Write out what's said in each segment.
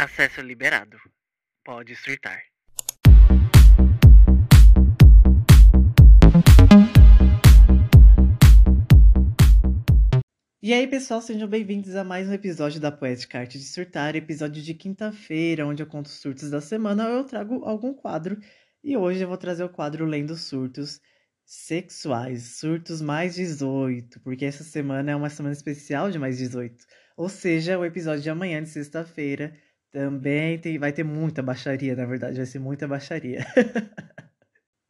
Acesso liberado. Pode surtar. E aí, pessoal, sejam bem-vindos a mais um episódio da Poética Arte de Surtar, episódio de quinta-feira, onde eu conto os surtos da semana ou eu trago algum quadro. E hoje eu vou trazer o quadro Lendo Surtos Sexuais, surtos mais 18, porque essa semana é uma semana especial de mais 18. Ou seja, o episódio de amanhã, de sexta-feira, também tem, vai ter muita baixaria, na verdade, vai ser muita baixaria.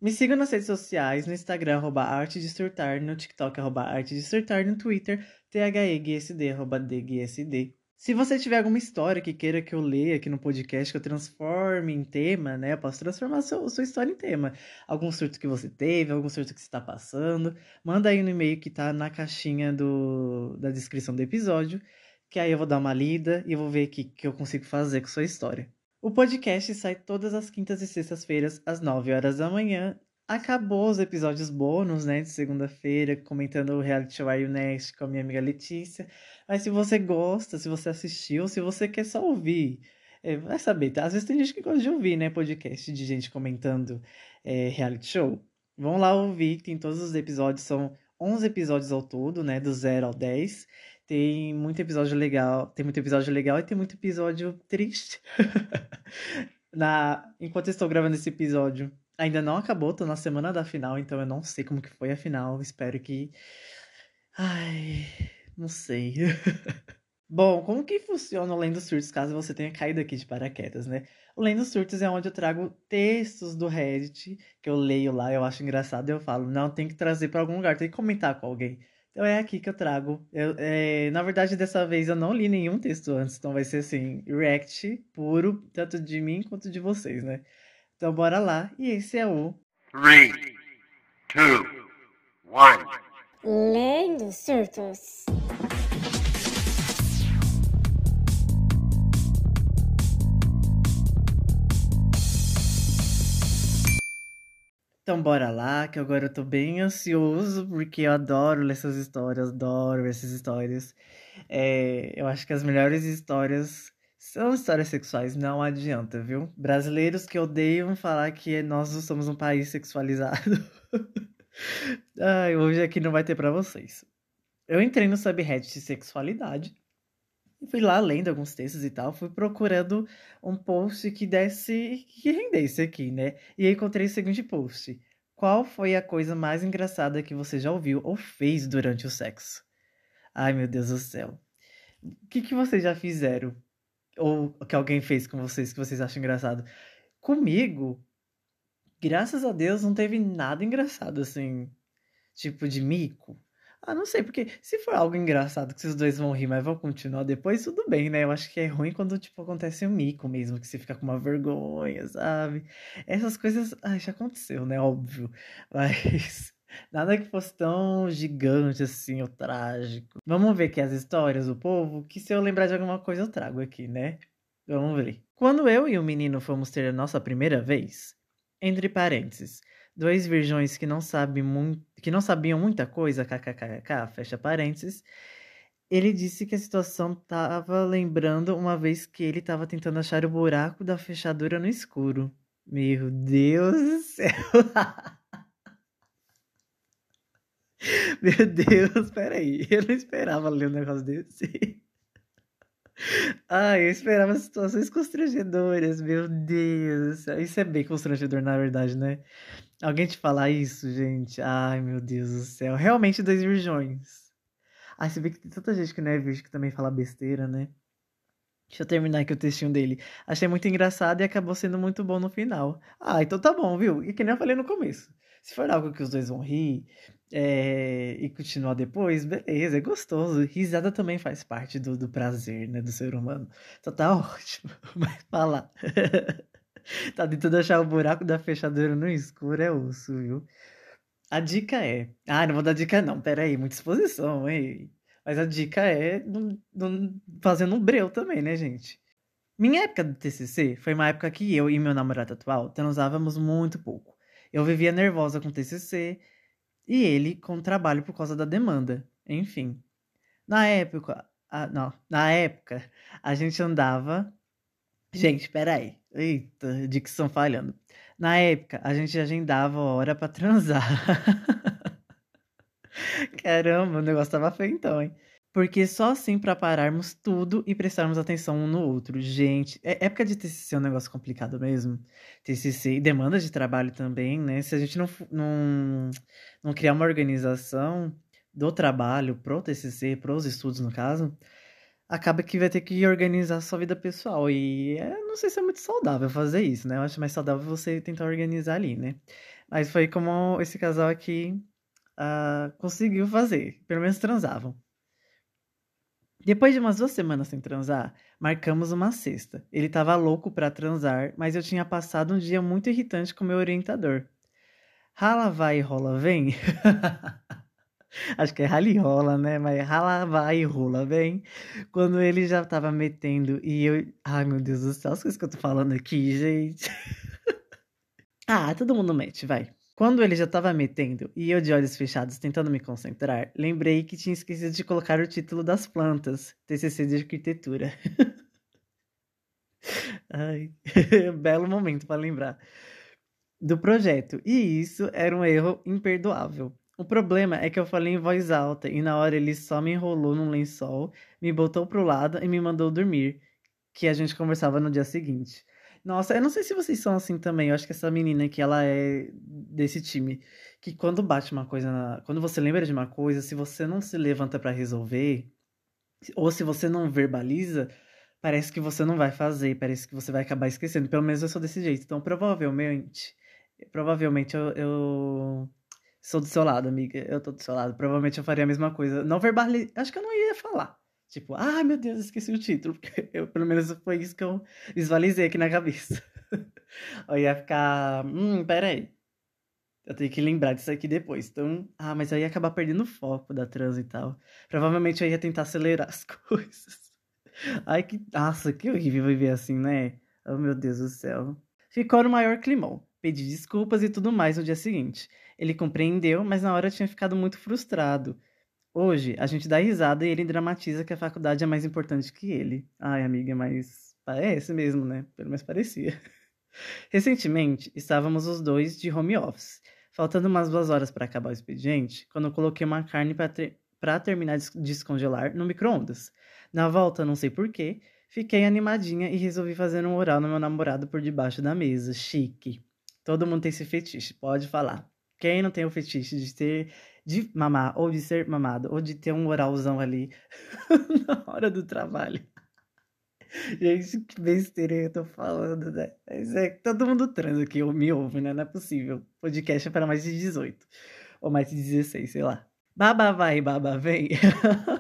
Me sigam nas redes sociais, no Instagram, arroba arte de surtar, no TikTok, arroba arte de surtar, no Twitter, THEGSD, arroba DGSD. Se você tiver alguma história que queira que eu leia aqui no podcast, que eu transforme em tema, né? Eu posso transformar sua, sua história em tema. Algum surto que você teve, algum surto que você está passando. Manda aí no e-mail que tá na caixinha do, da descrição do episódio, que aí eu vou dar uma lida e vou ver o que, que eu consigo fazer com sua história. O podcast sai todas as quintas e sextas-feiras, às 9 horas da manhã. Acabou os episódios bônus, né, de segunda-feira, comentando o reality show Are You Next com a minha amiga Letícia. Mas se você gosta, se você assistiu, se você quer só ouvir, é, vai saber, tá? Às vezes tem gente que gosta de ouvir, né, podcast de gente comentando é, reality show. Vão lá ouvir, tem todos os episódios, são 11 episódios ao todo, né, do 0 ao 10. Tem muito episódio legal, tem muito episódio legal e tem muito episódio triste. na, enquanto eu estou gravando esse episódio, ainda não acabou, tô na semana da final, então eu não sei como que foi a final, espero que ai, não sei. Bom, como que funciona o Lendo Surtos, caso você tenha caído aqui de paraquedas, né? O Lendo Surtos é onde eu trago textos do Reddit, que eu leio lá, eu acho engraçado, eu falo, não, tem que trazer para algum lugar, tem que comentar com alguém. Então é aqui que eu trago. Eu, é, na verdade, dessa vez eu não li nenhum texto antes, então vai ser assim, react puro, tanto de mim quanto de vocês, né? Então bora lá, e esse é o. 3, 2, 1. Lendo surtos. Então bora lá, que agora eu tô bem ansioso, porque eu adoro ler essas histórias, adoro essas histórias. É, eu acho que as melhores histórias são histórias sexuais, não adianta, viu? Brasileiros que odeiam falar que nós somos um país sexualizado. Ai, hoje aqui não vai ter para vocês. Eu entrei no subreddit sexualidade e fui lá lendo alguns textos e tal, fui procurando um post que desse, que rendesse aqui, né? E aí encontrei o seguinte post. Qual foi a coisa mais engraçada que você já ouviu ou fez durante o sexo? Ai, meu Deus do céu. O que, que vocês já fizeram? Ou que alguém fez com vocês que vocês acham engraçado? Comigo, graças a Deus, não teve nada engraçado, assim. Tipo de mico. Ah, não sei, porque se for algo engraçado que os dois vão rir, mas vão continuar depois, tudo bem, né? Eu acho que é ruim quando, tipo, acontece um mico mesmo, que você fica com uma vergonha, sabe? Essas coisas, ai, já aconteceu, né? Óbvio. Mas nada que fosse tão gigante assim, ou trágico. Vamos ver aqui as histórias do povo, que se eu lembrar de alguma coisa eu trago aqui, né? Vamos ver. Quando eu e o menino fomos ter a nossa primeira vez, entre parênteses, dois virgões que não sabem muito, que não sabiam muita coisa, kkkk, fecha parênteses. Ele disse que a situação estava lembrando uma vez que ele estava tentando achar o buraco da fechadura no escuro. Meu Deus do céu. Meu Deus, peraí. Eu não esperava ler um negócio desse. Ai, eu esperava situações constrangedoras, meu Deus. Isso é bem constrangedor, na verdade, né? Alguém te falar isso, gente? Ai, meu Deus do céu. Realmente dois virgões. Ai, você vê que tem tanta gente que não é virgem que também fala besteira, né? Deixa eu terminar aqui o textinho dele. Achei muito engraçado e acabou sendo muito bom no final. Ah, então tá bom, viu? E que nem eu falei no começo. Se for algo que os dois vão rir é, e continuar depois, beleza, é gostoso. Risada também faz parte do, do prazer, né, do ser humano. Então tá ótimo. Mas fala. tá tentando achar o buraco da fechadura no escuro, é osso, viu? A dica é. Ah, não vou dar dica, não. Pera aí, muita exposição, hein? Mas a dica é não, não, fazendo um breu também, né, gente? Minha época do TCC foi uma época que eu e meu namorado atual transávamos muito pouco. Eu vivia nervosa com o TCC e ele com o trabalho por causa da demanda. Enfim. Na época, a, não, na época, a gente andava Gente, peraí. Eita, dicção falhando. Na época, a gente agendava hora pra transar. Caramba, o negócio tava feio então, hein? Porque só assim pra pararmos tudo e prestarmos atenção um no outro. Gente, é época de TCC é um negócio complicado mesmo. TCC e demanda de trabalho também, né? Se a gente não, não, não criar uma organização do trabalho pro TCC, pros estudos no caso, acaba que vai ter que organizar sua vida pessoal. E é, não sei se é muito saudável fazer isso, né? Eu acho mais saudável você tentar organizar ali, né? Mas foi como esse casal aqui uh, conseguiu fazer. Pelo menos transavam. Depois de umas duas semanas sem transar, marcamos uma sexta. Ele tava louco pra transar, mas eu tinha passado um dia muito irritante com meu orientador. Rala vai e rola vem? Acho que é rala e rola, né? Mas rala vai e rola vem. Quando ele já tava metendo e eu. Ai meu Deus do céu, as coisas que eu tô falando aqui, gente. ah, todo mundo mete, vai. Quando ele já estava metendo e eu de olhos fechados tentando me concentrar, lembrei que tinha esquecido de colocar o título das plantas, TCC de arquitetura. Ai, belo momento para lembrar do projeto. E isso era um erro imperdoável. O problema é que eu falei em voz alta e na hora ele só me enrolou num lençol, me botou pro lado e me mandou dormir, que a gente conversava no dia seguinte. Nossa, eu não sei se vocês são assim também. Eu acho que essa menina aqui, ela é desse time. Que quando bate uma coisa. Na... Quando você lembra de uma coisa, se você não se levanta para resolver, ou se você não verbaliza, parece que você não vai fazer, parece que você vai acabar esquecendo. Pelo menos eu sou desse jeito. Então, provavelmente. Provavelmente eu, eu sou do seu lado, amiga. Eu tô do seu lado. Provavelmente eu faria a mesma coisa. Não verbalizar. Acho que eu não ia falar. Tipo, ai ah, meu Deus, esqueci o título. Porque eu, pelo menos foi isso que eu visualizei aqui na cabeça. eu ia ficar, hum, peraí. Eu tenho que lembrar disso aqui depois. Então, ah, mas aí ia acabar perdendo o foco da trans e tal. Provavelmente eu ia tentar acelerar as coisas. Ai, que. Nossa, que horrível viver assim, né? Oh, meu Deus do céu. Ficou no maior climão. Pedi desculpas e tudo mais no dia seguinte. Ele compreendeu, mas na hora tinha ficado muito frustrado. Hoje, a gente dá risada e ele dramatiza que a faculdade é mais importante que ele. Ai, amiga, mas parece mesmo, né? Pelo menos parecia. Recentemente, estávamos os dois de home office. Faltando umas duas horas para acabar o expediente, quando eu coloquei uma carne para ter terminar de descongelar no micro-ondas. Na volta, não sei porquê, fiquei animadinha e resolvi fazer um oral no meu namorado por debaixo da mesa. Chique. Todo mundo tem esse fetiche, pode falar. Quem não tem o fetiche de ter de mamar, ou de ser mamado, ou de ter um oralzão ali na hora do trabalho. Gente, que besteira eu tô falando, né? Mas é que todo mundo transa aqui, ou me ouve, né? Não é possível. Podcast é para mais de 18. Ou mais de 16, sei lá. Baba vai, baba vem.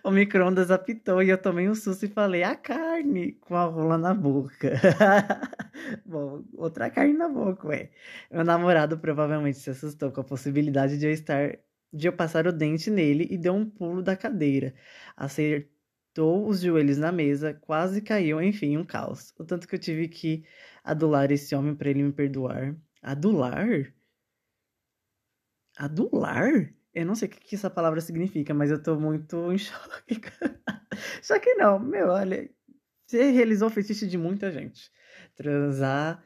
o micro-ondas apitou e eu tomei um susto e falei, a carne com a rola na boca. Bom, outra carne na boca, ué. Meu namorado provavelmente se assustou com a possibilidade de eu estar. de eu passar o dente nele e deu um pulo da cadeira. Acertou os joelhos na mesa, quase caiu, enfim, um caos. O tanto que eu tive que adular esse homem para ele me perdoar. Adular? Adular? Eu não sei o que essa palavra significa, mas eu tô muito em choque. Só que não, meu, olha. Você realizou o fetiche de muita gente. Transar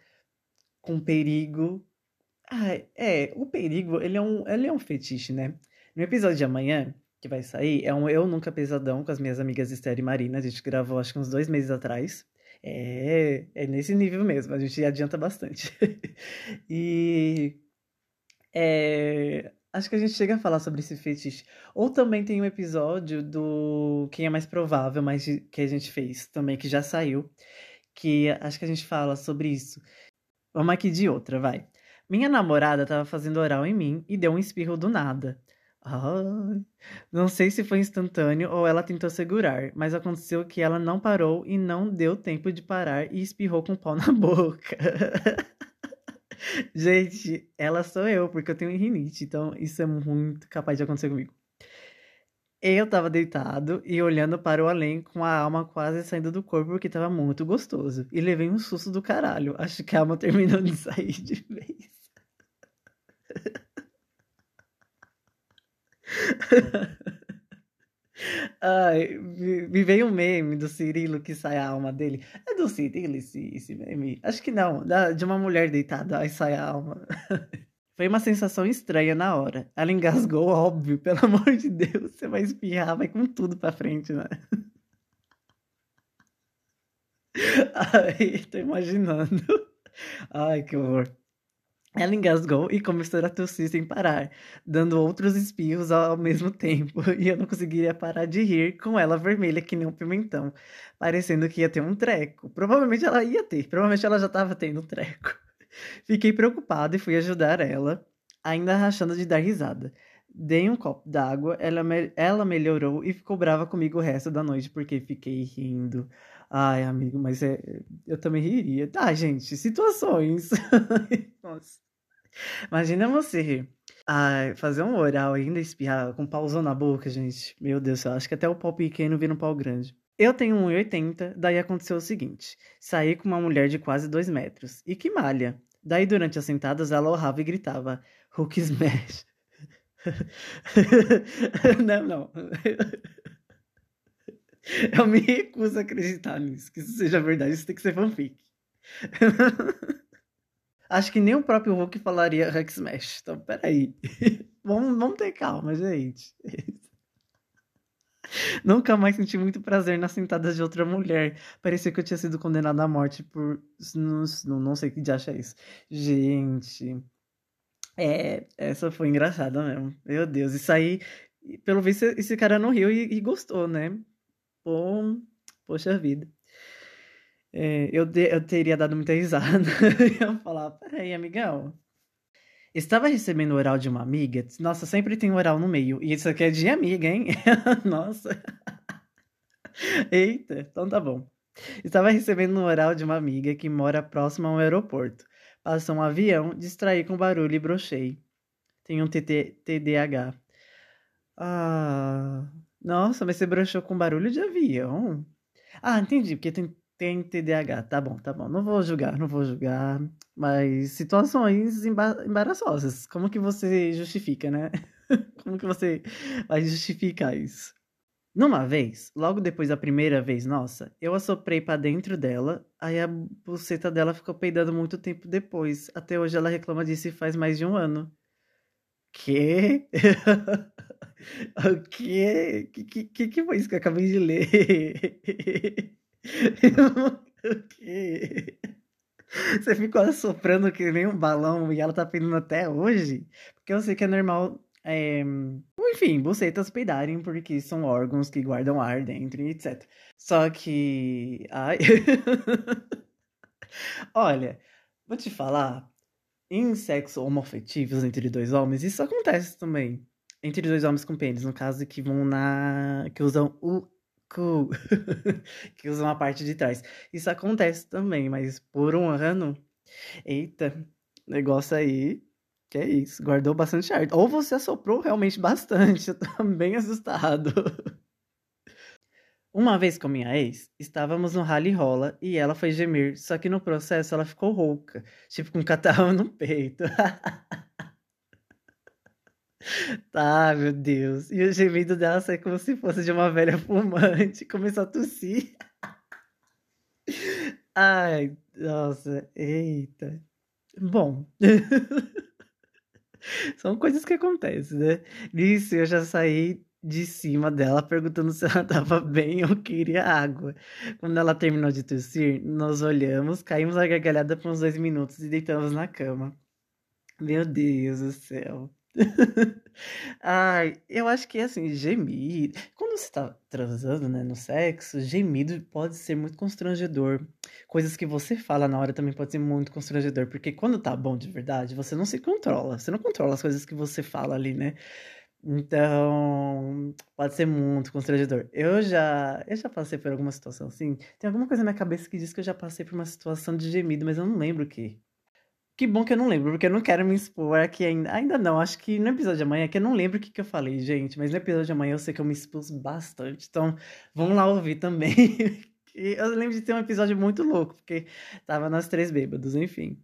com perigo. É, o perigo, ele é um, ele é um fetiche, né? No episódio de amanhã, que vai sair, é um Eu Nunca Pesadão com as minhas amigas Esther e Marina. A gente gravou acho que uns dois meses atrás. É, é nesse nível mesmo, a gente adianta bastante. e é, Acho que a gente chega a falar sobre esse fetiche. Ou também tem um episódio do Quem é Mais Provável, mas que a gente fez também, que já saiu. Que acho que a gente fala sobre isso. Vamos aqui de outra, vai. Minha namorada tava fazendo oral em mim e deu um espirro do nada. não sei se foi instantâneo ou ela tentou segurar, mas aconteceu que ela não parou e não deu tempo de parar e espirrou com o pau na boca. Gente, ela sou eu, porque eu tenho rinite, então isso é muito capaz de acontecer comigo. Eu tava deitado e olhando para o além com a alma quase saindo do corpo porque tava muito gostoso. E levei um susto do caralho. Acho que a alma terminou de sair de vez. Ai, me veio um meme do Cirilo que sai a alma dele. É do Cirilo esse, esse meme? Acho que não. Da, de uma mulher deitada, aí sai a alma. Foi uma sensação estranha na hora. Ela engasgou, óbvio, pelo amor de Deus. Você vai espirrar, vai com tudo pra frente, né? Ai, tô imaginando. Ai, que horror. Ela engasgou e começou a tossir sem parar, dando outros espirros ao mesmo tempo, e eu não conseguiria parar de rir com ela vermelha que nem um pimentão, parecendo que ia ter um treco. Provavelmente ela ia ter, provavelmente ela já estava tendo um treco. Fiquei preocupado e fui ajudar ela, ainda rachando de dar risada. Dei um copo d'água, ela, me ela melhorou e ficou brava comigo o resto da noite porque fiquei rindo. Ai, amigo, mas é, eu também riria. Tá, gente, situações. Nossa. Imagina você ai, fazer um oral ainda espirrar com pauzão na boca, gente. Meu Deus, eu acho que até o pau pequeno vira um pau grande. Eu tenho 1,80, daí aconteceu o seguinte: saí com uma mulher de quase 2 metros. E que malha! Daí, durante as sentadas, ela orrava e gritava: Hulk smash. não, não. Eu me recuso a acreditar nisso, que isso seja verdade, isso tem que ser fanfic. Acho que nem o próprio Hulk falaria Hulk Smash. Então, peraí. vamos, vamos ter calma, gente. Nunca mais senti muito prazer nas sentadas de outra mulher. Parecia que eu tinha sido condenado à morte por. Não, não sei que de acha isso. Gente. É, essa foi engraçada mesmo. Meu Deus, isso aí. Pelo visto, esse cara não riu e, e gostou, né? Bom, poxa vida. É, eu, de, eu teria dado muita risada. eu ia falar, peraí, amigão. Estava recebendo oral de uma amiga. Nossa, sempre tem oral no meio. E isso aqui é de amiga, hein? Nossa. Eita, então tá bom. Estava recebendo o oral de uma amiga que mora próximo ao aeroporto. Passou um avião, distraí com barulho e brochei. Tenho um TT. Ah, nossa, mas você brochou com barulho de avião? Ah, entendi, porque tem, tem TDAH. Tá bom, tá bom. Não vou julgar, não vou julgar. Mas situações embaraçosas. Como que você justifica, né? Como que você vai justificar isso? Numa vez, logo depois da primeira vez nossa, eu assoprei para dentro dela, aí a buceta dela ficou peidando muito tempo depois. Até hoje ela reclama disso faz mais de um ano. Que? o quê? Que, que, que foi isso que eu acabei de ler? o quê? Você ficou assoprando que nem um balão e ela tá pedindo até hoje? Porque eu sei que é normal. É... Enfim, bucetas peidarem porque são órgãos que guardam ar dentro e etc. Só que. Ai. Olha, vou te falar. Em sexo homoafetivos entre dois homens, isso acontece também. Entre dois homens com pênis, no caso que vão na. que usam o que usam a parte de trás. Isso acontece também, mas por um ano. Eita, negócio aí. Que é isso, guardou bastante ar. Ou você assoprou realmente bastante, eu tô bem assustado. Uma vez com minha ex, estávamos no rally rola e ela foi gemer, só que no processo ela ficou rouca, tipo com um catarrão no peito. Tá, meu Deus. E o gemido dela sai como se fosse de uma velha fumante. Começou a tossir. Ai, nossa, eita. Bom. São coisas que acontecem, né? Nisso eu já saí de cima dela perguntando se ela tava bem ou queria água. Quando ela terminou de tossir, nós olhamos, caímos a gargalhada por uns dois minutos e deitamos na cama. Meu Deus do céu. Ai, eu acho que assim, gemido. Quando você tá transando, né, no sexo, gemido pode ser muito constrangedor. Coisas que você fala na hora também pode ser muito constrangedor, porque quando tá bom de verdade, você não se controla. Você não controla as coisas que você fala ali, né? Então, pode ser muito constrangedor. Eu já, eu já passei por alguma situação assim. Tem alguma coisa na minha cabeça que diz que eu já passei por uma situação de gemido, mas eu não lembro o que. Que bom que eu não lembro, porque eu não quero me expor aqui ainda. Ainda não, acho que no episódio de amanhã, que eu não lembro o que, que eu falei, gente, mas no episódio de amanhã eu sei que eu me expus bastante. Então, vamos lá ouvir também. eu lembro de ter um episódio muito louco, porque tava nós três bêbados, enfim.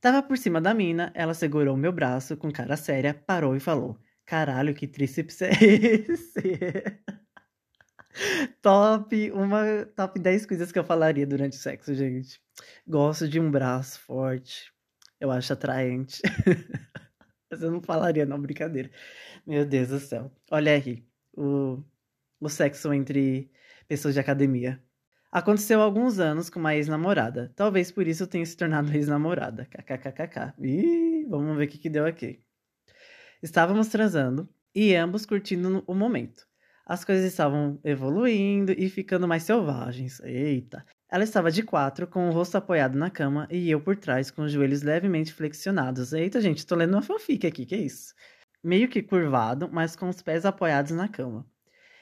Tava por cima da mina, ela segurou meu braço com cara séria, parou e falou: Caralho, que tríceps é esse? top, uma top 10 coisas que eu falaria durante o sexo, gente. Gosto de um braço forte. Eu acho atraente. Mas eu não falaria, não, brincadeira. Meu Deus do céu. Olha aí, o, o sexo entre pessoas de academia. Aconteceu há alguns anos com uma ex-namorada. Talvez por isso eu tenha se tornado ex-namorada. KKKKK. Ih, vamos ver o que, que deu aqui. Estávamos transando e ambos curtindo o momento. As coisas estavam evoluindo e ficando mais selvagens. Eita! Ela estava de quatro, com o rosto apoiado na cama e eu por trás, com os joelhos levemente flexionados. Eita, gente, tô lendo uma fanfic aqui, que isso? Meio que curvado, mas com os pés apoiados na cama.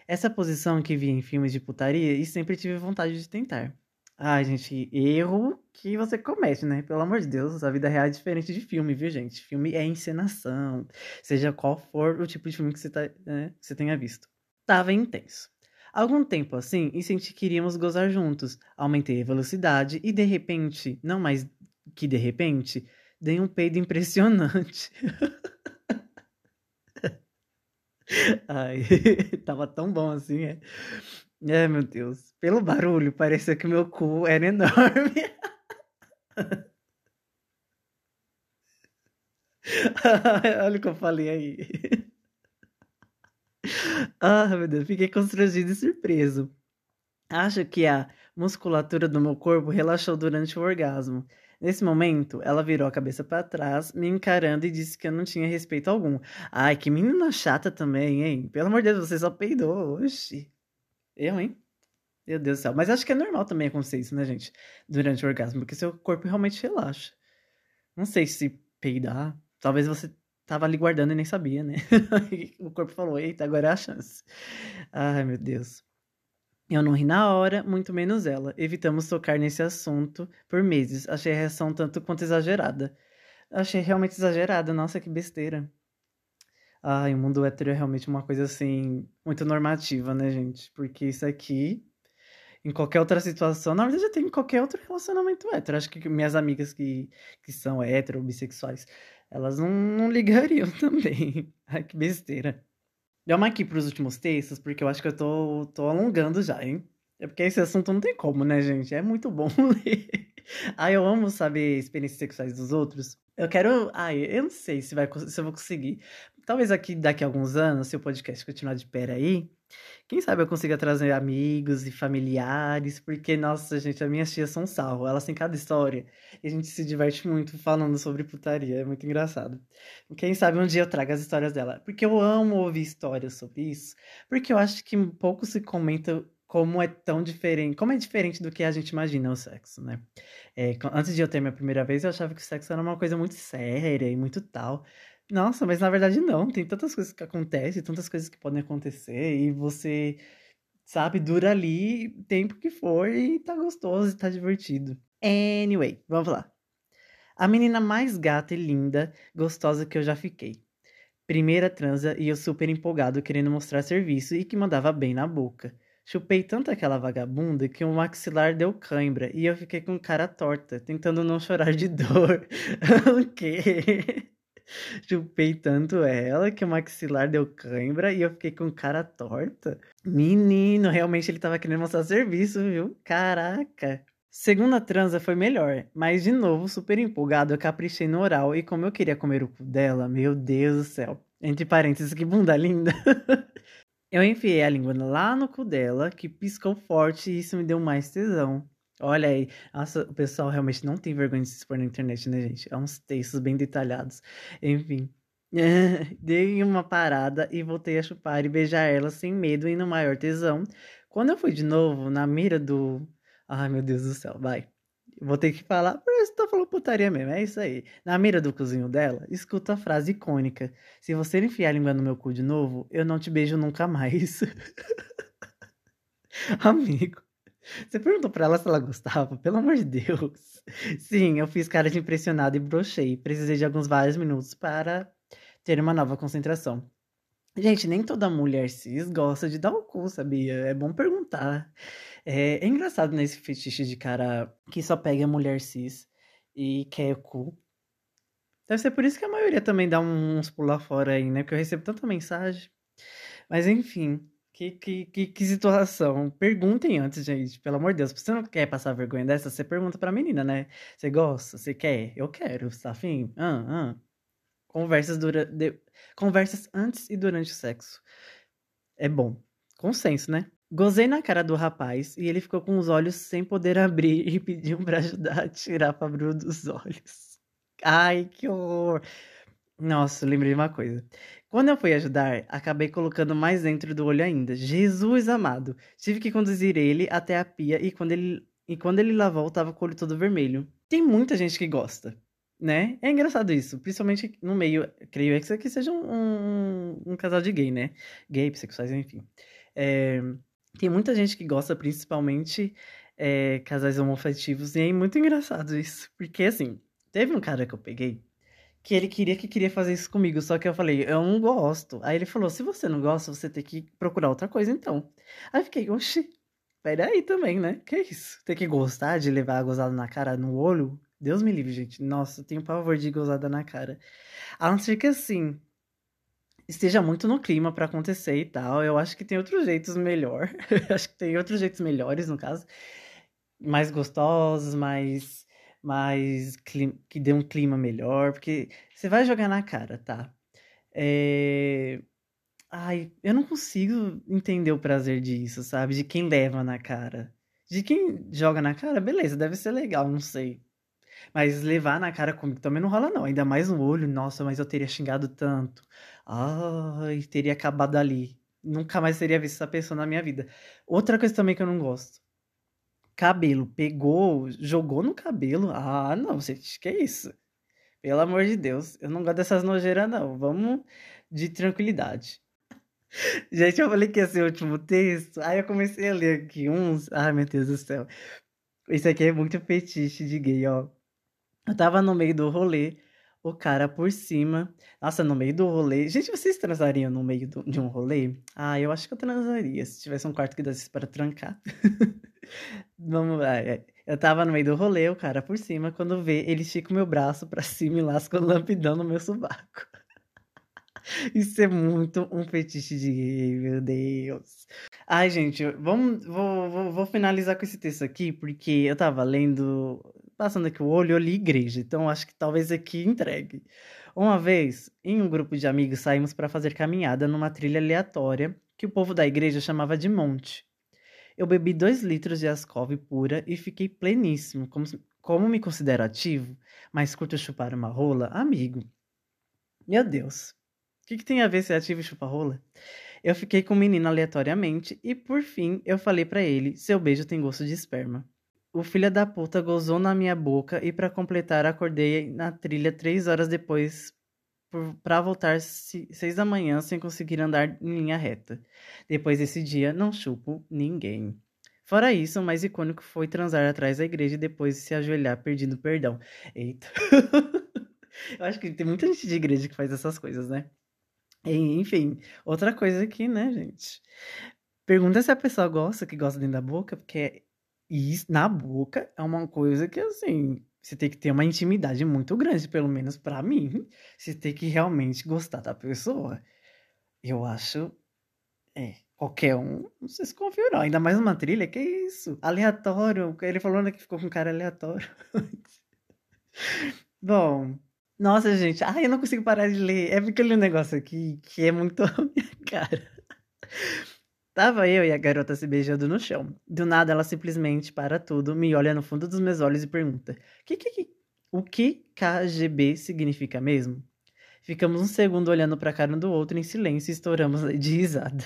Essa posição que vi em filmes de putaria e sempre tive vontade de tentar. Ai, gente, erro que você comete, né? Pelo amor de Deus, a vida real é diferente de filme, viu, gente? Filme é encenação, seja qual for o tipo de filme que você, tá, né, que você tenha visto. Tava intenso. Algum tempo assim, e senti que iríamos gozar juntos. Aumentei a velocidade e de repente, não mais que de repente, dei um peido impressionante. Ai, tava tão bom assim, é. É, meu Deus. Pelo barulho, parecia que meu cu era enorme. Olha o que eu falei aí. Ah, meu Deus, fiquei constrangido e surpreso. Acho que a musculatura do meu corpo relaxou durante o orgasmo. Nesse momento, ela virou a cabeça para trás, me encarando e disse que eu não tinha respeito algum. Ai, que menina chata também, hein? Pelo amor de Deus, você só peidou. Oxi. Eu, hein? Meu Deus do céu. Mas acho que é normal também acontecer isso, né, gente? Durante o orgasmo, porque seu corpo realmente relaxa. Não sei se peidar. Talvez você tava ali guardando e nem sabia, né? o corpo falou: eita, agora é a chance. Ai, meu Deus. Eu não ri na hora, muito menos ela. Evitamos tocar nesse assunto por meses. Achei a reação tanto quanto exagerada. Achei realmente exagerada. Nossa, que besteira. Ai, o mundo hétero é realmente uma coisa assim, muito normativa, né, gente? Porque isso aqui, em qualquer outra situação, na verdade já tem em qualquer outro relacionamento hétero. Acho que minhas amigas que, que são hétero, bissexuais, elas não, não ligariam também. Ai, que besteira. Vamos aqui para os últimos textos, porque eu acho que eu tô, tô alongando já, hein? É porque esse assunto não tem como, né, gente? É muito bom ler. Ah, eu amo saber experiências sexuais dos outros. Eu quero. Ai, eu não sei se, vai, se eu vou conseguir. Talvez aqui daqui a alguns anos, se o podcast continuar de pé aí, quem sabe eu consiga trazer amigos e familiares, porque, nossa, gente, as minhas tias são salvo. Elas têm cada história e a gente se diverte muito falando sobre putaria. É muito engraçado. Quem sabe um dia eu trago as histórias dela. Porque eu amo ouvir histórias sobre isso. Porque eu acho que pouco se comenta como é tão diferente, como é diferente do que a gente imagina o sexo, né? É, antes de eu ter minha primeira vez, eu achava que o sexo era uma coisa muito séria e muito tal. Nossa, mas na verdade não. Tem tantas coisas que acontecem, tantas coisas que podem acontecer, e você, sabe, dura ali tempo que for e tá gostoso e tá divertido. Anyway, vamos lá. A menina mais gata e linda, gostosa que eu já fiquei. Primeira transa e eu super empolgado querendo mostrar serviço e que mandava bem na boca. Chupei tanto aquela vagabunda que o maxilar deu cãibra e eu fiquei com cara torta, tentando não chorar de dor. o quê? Chupei tanto ela que o maxilar deu cãibra e eu fiquei com cara torta. Menino, realmente ele tava querendo mostrar serviço, viu? Caraca. Segunda transa foi melhor, mas de novo, super empolgado, eu caprichei no oral e como eu queria comer o cu dela, meu Deus do céu. Entre parênteses, que bunda linda. eu enfiei a língua lá no cu dela, que piscou forte e isso me deu mais tesão. Olha aí, nossa, o pessoal realmente não tem vergonha de se expor na internet, né, gente? É uns textos bem detalhados. Enfim. Dei uma parada e voltei a chupar e beijar ela sem medo e no maior tesão. Quando eu fui de novo na mira do. Ai, meu Deus do céu, vai. Vou ter que falar, parece que tô falando putaria mesmo, é isso aí. Na mira do cozinho dela, escuta a frase icônica: Se você enfiar a língua no meu cu de novo, eu não te beijo nunca mais. Amigo. Você perguntou pra ela se ela gostava? Pelo amor de Deus. Sim, eu fiz cara de impressionado e brochei. Precisei de alguns vários minutos para ter uma nova concentração. Gente, nem toda mulher cis gosta de dar o cu, sabia? É bom perguntar. É, é engraçado nesse fetiche de cara que só pega mulher cis e quer o cu. Deve ser por isso que a maioria também dá uns pular fora aí, né? Porque eu recebo tanta mensagem. Mas enfim, que, que, que, que situação. Perguntem antes, gente, pelo amor de Deus. Se você não quer passar vergonha dessa, você pergunta pra menina, né? Você gosta? Você quer? Eu quero. Você tá afim? Ah, ah. Conversas, dura... De... Conversas antes e durante o sexo. É bom. Consenso, né? Gozei na cara do rapaz e ele ficou com os olhos sem poder abrir e pediu pra ajudar a tirar a pabrulha dos olhos. Ai, que horror! Nossa, lembrei de uma coisa. Quando eu fui ajudar, acabei colocando mais dentro do olho ainda. Jesus amado! Tive que conduzir ele até a pia e quando ele, e quando ele lavou, tava com o olho todo vermelho. Tem muita gente que gosta, né? É engraçado isso, principalmente no meio. Creio que seja um, um, um casal de gay, né? Gay, bissexuais, enfim. É, tem muita gente que gosta, principalmente é, casais homoafetivos, e é muito engraçado isso. Porque assim, teve um cara que eu peguei que ele queria que queria fazer isso comigo, só que eu falei, eu não gosto. Aí ele falou, se você não gosta, você tem que procurar outra coisa então. Aí fiquei, oxi, peraí também, né? Que isso? Tem que gostar de levar a gozada na cara, no olho? Deus me livre, gente. Nossa, eu tenho pavor de gozada na cara. A não ser que assim, esteja muito no clima para acontecer e tal. Eu acho que tem outros jeitos melhor. acho que tem outros jeitos melhores, no caso. Mais gostosos, mais mais que dê um clima melhor, porque você vai jogar na cara, tá? É... Ai, eu não consigo entender o prazer disso, sabe? De quem leva na cara. De quem joga na cara, beleza, deve ser legal, não sei. Mas levar na cara comigo também não rola, não. Ainda mais no olho, nossa, mas eu teria xingado tanto. Ai, teria acabado ali. Nunca mais teria visto essa pessoa na minha vida. Outra coisa também que eu não gosto cabelo, pegou, jogou no cabelo. Ah, não, gente, que isso? Pelo amor de Deus, eu não gosto dessas nojeiras, não. Vamos de tranquilidade. Gente, eu falei que ia ser o último texto. Aí eu comecei a ler aqui uns. Ai, meu Deus do céu. Isso aqui é muito fetiche de gay, ó. Eu tava no meio do rolê, o cara por cima. Nossa, no meio do rolê. Gente, vocês transariam no meio do, de um rolê? Ah, eu acho que eu transaria se tivesse um quarto que desse para trancar. Vamos lá. É, eu tava no meio do rolê, o cara por cima, quando vê, ele estica o meu braço pra cima e lasca o lampidão no meu sovaco. Isso é muito um fetiche de gay, meu Deus. Ai, gente, vamos, vou, vou, vou finalizar com esse texto aqui, porque eu tava lendo, passando aqui o olho, eu li igreja, então acho que talvez aqui entregue. Uma vez, em um grupo de amigos, saímos para fazer caminhada numa trilha aleatória que o povo da igreja chamava de monte. Eu bebi dois litros de Ascov pura e fiquei pleníssimo. Como, como me considero ativo, mas curto chupar uma rola, amigo. Meu Deus. O que, que tem a ver ser ativo e chupar rola? Eu fiquei com o menino aleatoriamente e, por fim, eu falei para ele: seu beijo tem gosto de esperma. O filho da puta gozou na minha boca e, para completar, acordei na trilha três horas depois para voltar seis da manhã sem conseguir andar em linha reta. Depois desse dia, não chupo ninguém. Fora isso, o mais icônico foi transar atrás da igreja e depois se ajoelhar pedindo perdão. Eita. Eu acho que tem muita gente de igreja que faz essas coisas, né? Enfim, outra coisa aqui, né, gente? Pergunta se a pessoa gosta, que gosta dentro da boca, porque isso, na boca é uma coisa que, assim, você tem que ter uma intimidade muito grande, pelo menos para mim. Você tem que realmente gostar da pessoa. Eu acho. É, qualquer um, não sei se confia, não. Ainda mais uma trilha, que isso? Aleatório. Ele falando que ficou com um cara aleatório. Bom. Nossa, gente. Ai, eu não consigo parar de ler. É porque eu li um negócio aqui que é muito minha cara. Tava eu e a garota se beijando no chão. Do nada, ela simplesmente para tudo, me olha no fundo dos meus olhos e pergunta: que, que, que, O que KGB significa mesmo? Ficamos um segundo olhando pra cara um do outro em silêncio e estouramos de risada.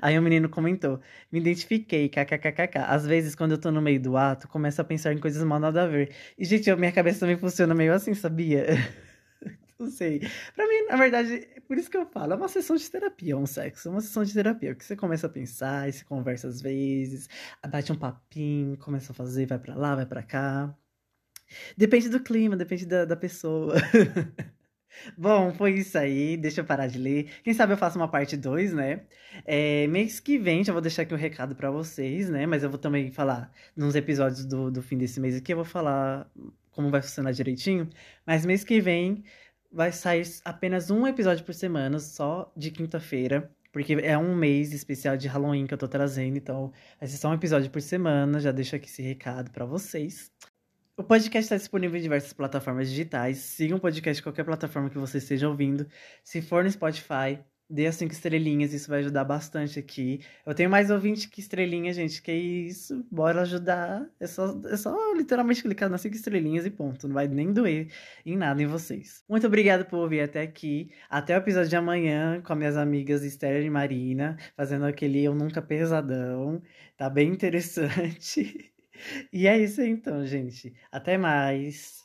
Aí o menino comentou: Me identifiquei, kkkk. Às vezes, quando eu tô no meio do ato, começo a pensar em coisas mal nada a ver. E, gente, minha cabeça também funciona meio assim, sabia? Não sei. Pra mim, na verdade, é por isso que eu falo, é uma sessão de terapia, um sexo. É uma sessão de terapia, porque você começa a pensar, e você conversa às vezes, bate um papinho, começa a fazer, vai pra lá, vai pra cá. Depende do clima, depende da, da pessoa. Bom, foi isso aí. Deixa eu parar de ler. Quem sabe eu faço uma parte 2, né? É, mês que vem, já vou deixar aqui um recado para vocês, né? Mas eu vou também falar nos episódios do, do fim desse mês aqui, eu vou falar como vai funcionar direitinho. Mas mês que vem vai sair apenas um episódio por semana, só de quinta-feira. Porque é um mês especial de Halloween que eu tô trazendo, então vai ser só um episódio por semana. Já deixo aqui esse recado para vocês. O podcast está disponível em diversas plataformas digitais. Siga o podcast em qualquer plataforma que você esteja ouvindo. Se for no Spotify, dê as cinco estrelinhas, isso vai ajudar bastante aqui. Eu tenho mais ouvinte que estrelinha, gente, que isso, bora ajudar. É só, é só literalmente clicar nas cinco estrelinhas e ponto. Não vai nem doer em nada em vocês. Muito obrigado por ouvir até aqui. Até o episódio de amanhã com as minhas amigas Esther e Marina, fazendo aquele Eu Nunca Pesadão. Tá bem interessante. E é isso aí, então, gente. Até mais.